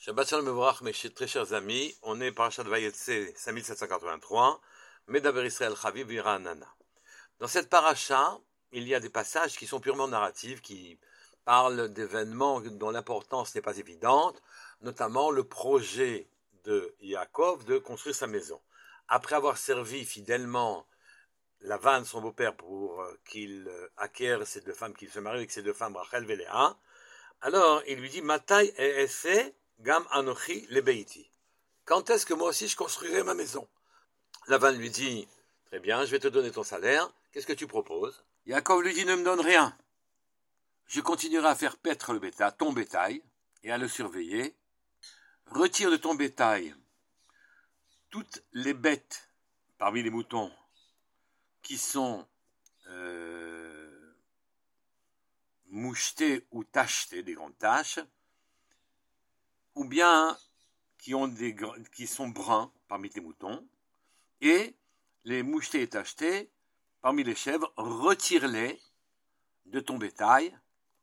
Shabbat Shalom Mevorach, mes très chers amis, on est Parashat Vayetse 5783, Medaber Israël Chaviv Nana. Dans cette paracha, il y a des passages qui sont purement narratifs, qui parlent d'événements dont l'importance n'est pas évidente, notamment le projet de Yaakov de construire sa maison. Après avoir servi fidèlement Lavan, son beau-père, pour euh, qu'il euh, acquiert ces deux femmes, qu'il se marie avec ces deux femmes, Rachel et Léa, alors il lui dit, Matai et Gam Anochi Lebeiti. Quand est-ce que moi aussi je construirai ma maison? Lavan lui dit Très bien, je vais te donner ton salaire. Qu'est-ce que tu proposes? Yaakov lui dit Ne me donne rien. Je continuerai à faire paître le bétail, ton bétail, et à le surveiller. Retire de ton bétail toutes les bêtes parmi les moutons qui sont euh, mouchetées ou tachetées, des grandes taches, ou bien qui, sont bruns parmi tes moutons, et les mouchetés et tachetés parmi les chèvres, retire-les de ton bétail,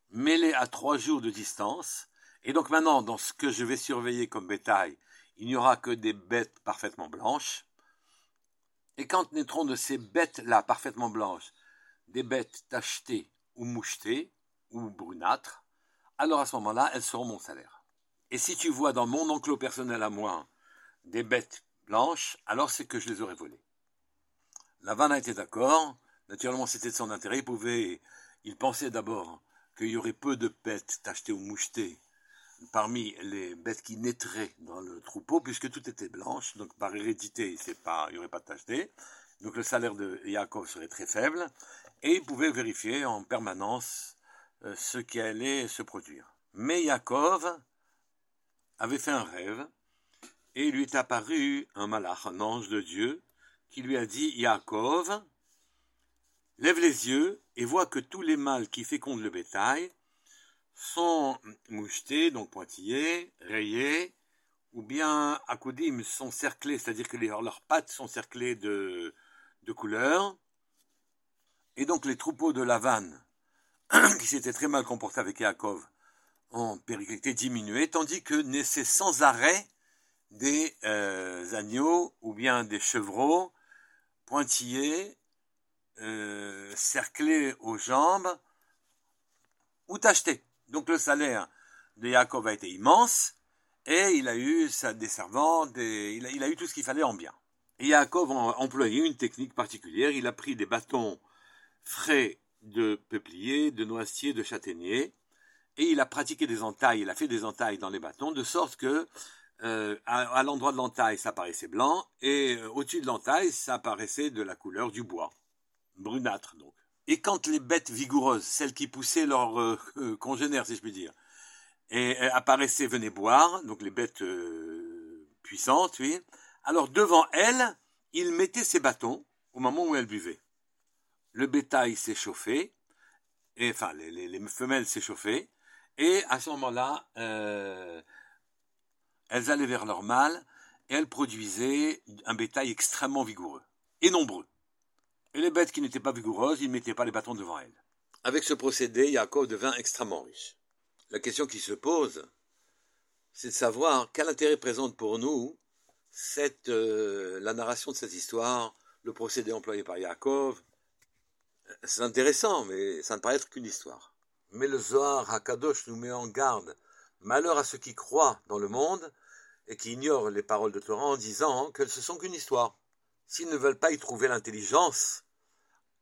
mets-les à trois jours de distance, et donc maintenant, dans ce que je vais surveiller comme bétail, il n'y aura que des bêtes parfaitement blanches, et quand naîtront de ces bêtes-là parfaitement blanches, des bêtes tachetées ou mouchetées, ou brunâtres, alors à ce moment-là, elles seront mon salaire. Et si tu vois dans mon enclos personnel à moi des bêtes blanches, alors c'est que je les aurais volées. a était d'accord. Naturellement, c'était de son intérêt. Il pouvait, il pensait d'abord qu'il y aurait peu de bêtes tachetées ou mouchetées parmi les bêtes qui naîtraient dans le troupeau, puisque tout était blanche. Donc, par hérédité, il n'y aurait pas de tacheté. Donc, le salaire de Yaakov serait très faible. Et il pouvait vérifier en permanence euh, ce qui allait se produire. Mais Yaakov, avait fait un rêve, et il lui est apparu un malach, un ange de Dieu, qui lui a dit Yaakov, lève les yeux et vois que tous les mâles qui fécondent le bétail sont mouchetés, donc pointillés, rayés, ou bien akoudim sont cerclés, c'est-à-dire que leurs pattes sont cerclées de, de couleurs, et donc les troupeaux de Lavane, qui s'étaient très mal comportés avec Yaakov, en périclité diminuée, tandis que naissaient sans arrêt des euh, agneaux ou bien des chevreaux pointillés, euh, cerclés aux jambes ou tachetés. Donc le salaire de Yaakov a été immense et il a eu des servants, il, a, eu tout ce qu'il fallait en bien. Et Yaakov employé une technique particulière, il a pris des bâtons frais de peuplier, de noisetier, de châtaignier, et il a pratiqué des entailles, il a fait des entailles dans les bâtons, de sorte que euh, à, l'endroit de l'entaille, ça paraissait blanc, et euh, au-dessus de l'entaille, ça paraissait de la couleur du bois, brunâtre donc. Et quand les bêtes vigoureuses, celles qui poussaient leurs euh, congénères, si je puis dire, et, apparaissaient, venaient boire, donc les bêtes puissantes, oui, alors devant elles, il mettait ses bâtons au moment où elles buvaient. Le bétail s'échauffait, et enfin les, les femelles s'échauffaient, et à ce moment-là, euh, elles allaient vers leur mâle et elles produisaient un bétail extrêmement vigoureux et nombreux. Et les bêtes qui n'étaient pas vigoureuses, ils ne mettaient pas les bâtons devant elles. Avec ce procédé, Yaakov devint extrêmement riche. La question qui se pose, c'est de savoir quel intérêt présente pour nous cette, euh, la narration de cette histoire, le procédé employé par Yaakov. C'est intéressant, mais ça ne paraît être qu'une histoire. Mais le Zohar Hakadosh nous met en garde. Malheur à ceux qui croient dans le monde et qui ignorent les paroles de Torah en disant qu'elles ne sont qu'une histoire. S'ils ne veulent pas y trouver l'intelligence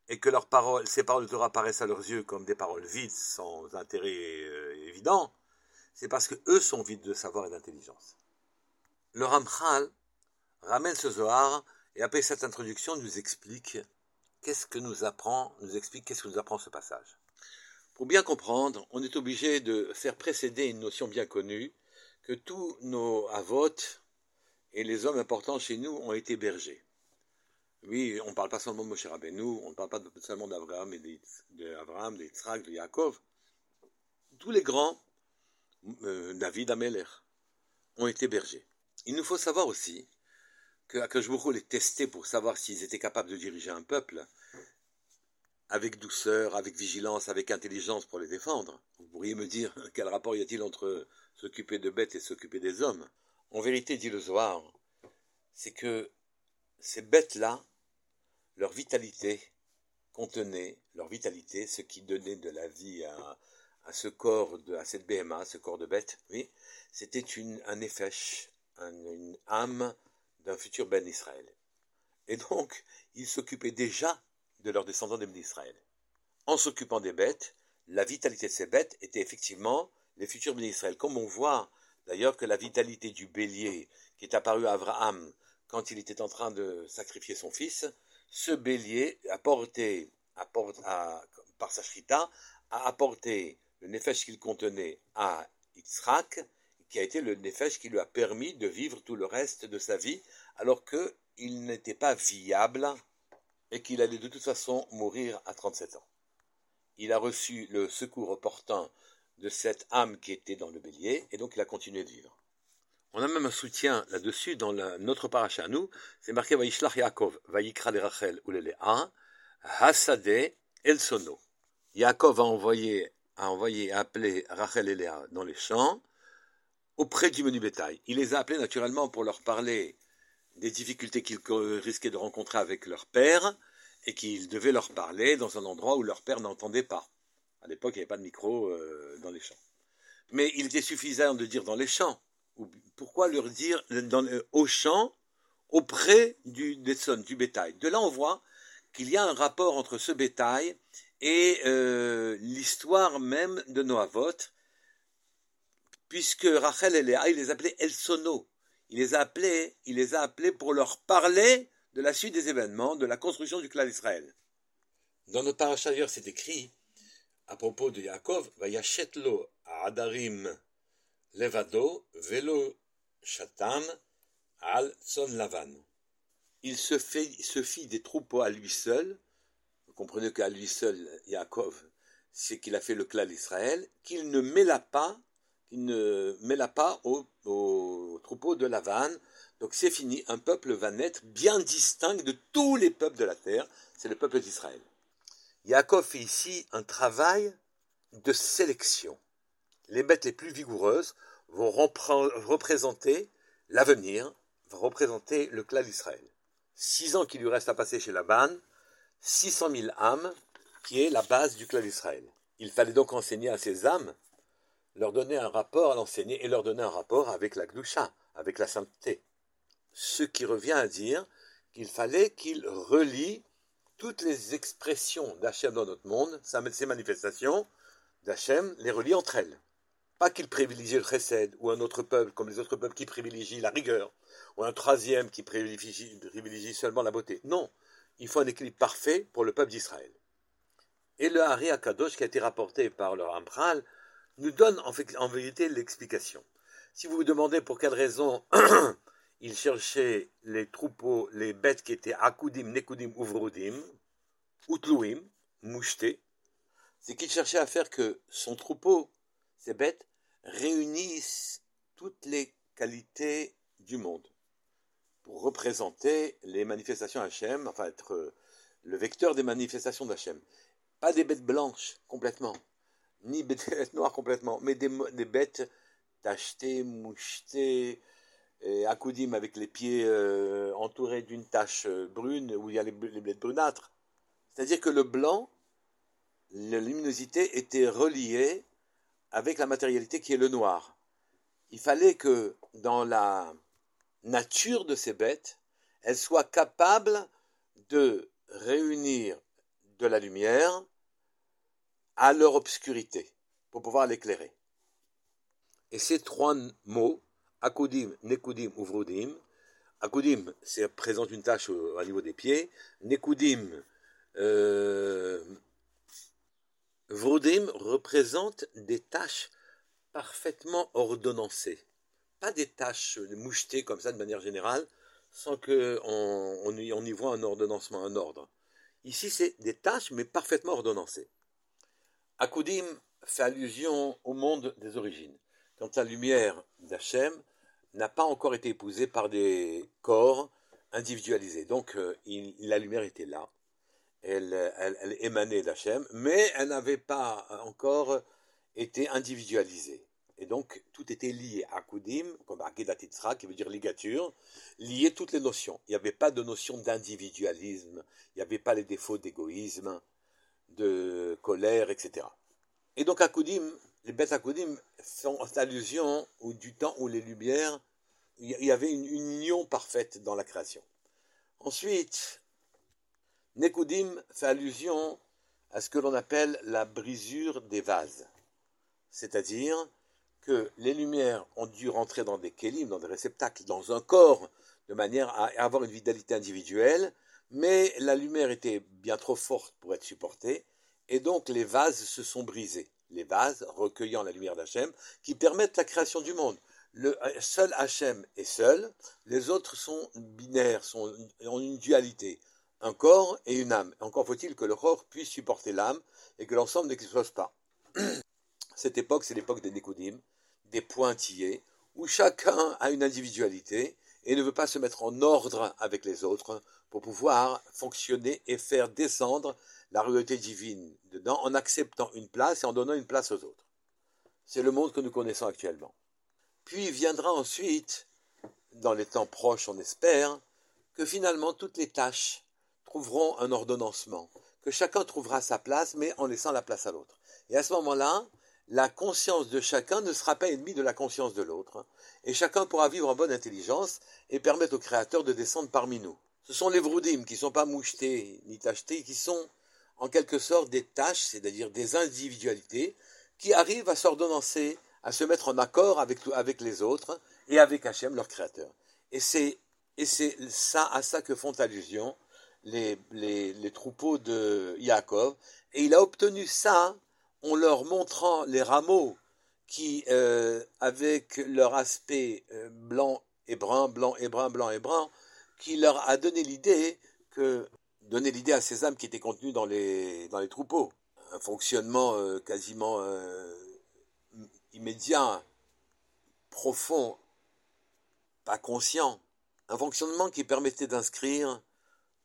et que leurs paroles, ces paroles de Torah paraissent à leurs yeux comme des paroles vides sans intérêt euh, évident, c'est parce que eux sont vides de savoir et d'intelligence. Le Ramchal ramène ce Zohar et après cette introduction nous explique qu'est-ce que nous apprend, nous explique qu'est-ce que nous apprend ce passage. Pour bien comprendre, on est obligé de faire précéder une notion bien connue, que tous nos avotes et les hommes importants chez nous ont été bergers. Oui, on ne parle pas seulement de Moshe Rabbeinu, on ne parle pas seulement d'Abraham, d'Abraham, d'Yitzhak, de Yaakov. Tous les grands, euh, David Ameler, ont été bergers. Il nous faut savoir aussi que Akashburo les testait pour savoir s'ils étaient capables de diriger un peuple, avec douceur, avec vigilance, avec intelligence pour les défendre. Vous pourriez me dire quel rapport y a-t-il entre s'occuper de bêtes et s'occuper des hommes? En vérité, dit le Zohar, c'est que ces bêtes-là, leur vitalité contenait, leur vitalité, ce qui donnait de la vie à, ce corps, de, à cette BMA, ce corps de bête, oui, c'était un effèche, une âme d'un futur Ben Israël. Et donc, ils s'occupaient déjà de leurs descendants des Ben Israël. En s'occupant des bêtes, la vitalité de ces bêtes était effectivement les futurs Ben Israël. Comme on voit d'ailleurs que la vitalité du bélier qui est apparu à Abraham quand il était en train de sacrifier son fils, ce bélier a porté, par sa shrita, a apporté le nefesh qu'il contenait à Yitzhak, qui a été le nefesh qui lui a permis de vivre tout le reste de sa vie, alors qu'il n'était pas viable et qu'il allait de toute façon mourir à 37 ans. Il a reçu le secours opportun de cette âme qui était dans le bélier, et donc il a continué de vivre. On a même un soutien là-dessus dans notre paracha nous, c'est marqué Vaishlach Yaakov, Vayikra le Rachel ou le Hasade El Sono. Yaakov a envoyé, a envoyé appeler Rachel et Léa dans les champs, auprès du menu bétail. Il les a appelés naturellement pour leur parler des difficultés qu'ils risquaient de rencontrer avec leur père, et qu'ils devaient leur parler dans un endroit où leur père n'entendait pas. À l'époque, il n'y avait pas de micro euh, dans les champs. Mais il était suffisant de dire dans les champs pourquoi leur dire dans, au champ, auprès du, du bétail? De là, on voit qu'il y a un rapport entre ce bétail et euh, l'histoire même de Noavot, puisque Rachel et Léa, il les appelait El Sono. Il les a appelés, il les a appelés pour leur parler de la suite des événements, de la construction du clan d'Israël. Dans notre paracha c'est écrit, à propos de Yaakov, Vayachetlo à Adarim Levado, Velo Shatam, Al Son Lavan. Il se, fait, se fit des troupeaux à lui seul. Vous comprenez qu'à lui seul, Yaakov, c'est qu'il a fait le clan d'Israël, qu'il ne mêla pas, qu'il ne mêla pas au, au troupeau de Lavan. Donc c'est fini, un peuple va naître bien distinct de tous les peuples de la terre, c'est le peuple d'Israël. Yaakov fait ici un travail de sélection les bêtes les plus vigoureuses vont représenter l'avenir, vont représenter le clan d'Israël. Six ans qu'il lui reste à passer chez Laban, 600 000 âmes, qui est la base du clan d'Israël. Il fallait donc enseigner à ces âmes, leur donner un rapport à l'enseigner et leur donner un rapport avec la Gdusha, avec la sainteté. Ce qui revient à dire qu'il fallait qu'ils relient toutes les expressions d'Hachem dans notre monde, ces manifestations d'Hachem, les relient entre elles. Pas qu'il privilégie le chesed, ou un autre peuple, comme les autres peuples qui privilégient la rigueur, ou un troisième qui privilégie, seulement la beauté. Non, il faut un équilibre parfait pour le peuple d'Israël. Et le Hari Akadosh qui a été rapporté par le Rampral nous donne en, fait, en vérité l'explication. Si vous vous demandez pour quelle raison il cherchait les troupeaux, les bêtes qui étaient Akudim, Nekudim, Uvrudim, Utluim, Moucheté, c'est qu'il cherchait à faire que son troupeau, ces bêtes, réunissent toutes les qualités du monde pour représenter les manifestations Hachem, enfin être le vecteur des manifestations d'Hachem. Pas des bêtes blanches complètement, ni bêtes noires complètement, mais des, bêtes tachetées, mouchetées, et accoudim avec les pieds euh, entourés d'une tache euh, brune où il y a les, les bêtes brunâtres. C'est-à-dire que le blanc, la luminosité était reliée avec la matérialité qui est le noir. Il fallait que dans la nature de ces bêtes, elles soient capables de réunir de la lumière à leur obscurité pour pouvoir l'éclairer. Et ces trois mots, akudim, nekudim, uvrudim, akudim, c'est présente une tâche au, niveau des pieds, nekudim, euh, Vrodim représente des tâches parfaitement ordonnancées. Pas des tâches mouchetées comme ça de manière générale, sans qu'on on, y voit un ordonnancement, un ordre. Ici, c'est des tâches, mais parfaitement ordonnancées. Akudim fait allusion au monde des origines. Quand la lumière d'Hachem n'a pas encore été épousée par des corps individualisés. Donc, euh, la lumière était là. elle, émanait d'Hachem, mais elle n'avait pas encore été individualisée. Et donc, tout était lié à Koudim, comme Akedat qui veut dire ligature, lié toutes les notions. Il n'y avait pas de notion d'individualisme, il n'y avait pas les défauts d'égoïsme, de colère, etc. Et donc, Akoudim, les bêtes Akoudim font allusion au, du temps où les lumières, il y avait une union parfaite dans la création. Ensuite, Nekoudim fait allusion à ce que l'on appelle la brisure des vases. C'est-à-dire que les lumières ont dû rentrer dans des kélim, dans des réceptacles, dans un corps, de manière à avoir une vitalité individuelle, mais la lumière était bien trop forte pour être supportée, et donc les vases se sont brisés. Les vases recueillant la lumière d'Hachem, qui permettent la création du monde. Le seul Hachem est seul, les autres sont binaires, sont, ont une dualité un corps et une âme. Encore faut-il que le corps puisse supporter l'âme et que l'ensemble n'explose pas. Cette époque, c'est l'époque des Nécodim, des pointillés, où chacun a une individualité et ne veut pas se mettre en ordre avec les autres pour pouvoir fonctionner et faire descendre la réalité divine dedans en acceptant une place et en donnant une place aux autres. C'est le monde que nous connaissons actuellement. Puis viendra ensuite, dans les temps proches on espère, que finalement toutes les tâches trouveront un ordonnancement, que chacun trouvera sa place, mais en laissant la place à l'autre. Et à ce moment-là, la conscience de chacun ne sera pas ennemie de la conscience de l'autre, et chacun pourra vivre en bonne intelligence et permettre au Créateur de descendre parmi nous. Ce sont les vroudim qui ne sont pas mouchetés ni tachetés, qui sont en quelque sorte des tâches, c'est-à-dire des individualités, qui arrivent à s'ordonnancer, à se mettre en accord avec, les autres et avec Hachem, leur Créateur. Et c'est, et c'est ça, à ça que font allusion les, les, troupeaux de Yaakov, et il a obtenu ça en leur montrant les rameaux qui, euh, avec leur aspect euh, blanc et brun, blanc et brun, blanc et brun, qui leur a donné l'idée que donner l'idée à ces âmes qui étaient contenues dans les, dans les troupeaux. Un fonctionnement euh, quasiment immédiat, profond, pas conscient. Un fonctionnement qui permettait d'inscrire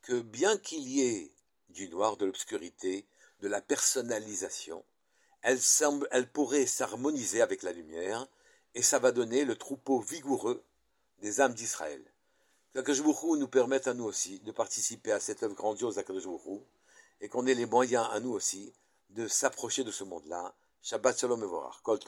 que bien qu'il y ait du noir, de l'obscurité, de la personnalisation, elle, pourrait s'harmoniser avec la lumière, et ça va donner le troupeau vigoureux des âmes d'Israël. Que nous permette à nous aussi de participer à cette œuvre grandiose d'Akadosh et qu'on ait les moyens à nous aussi de s'approcher de ce monde-là. Shabbat Shalom Evorach. Kol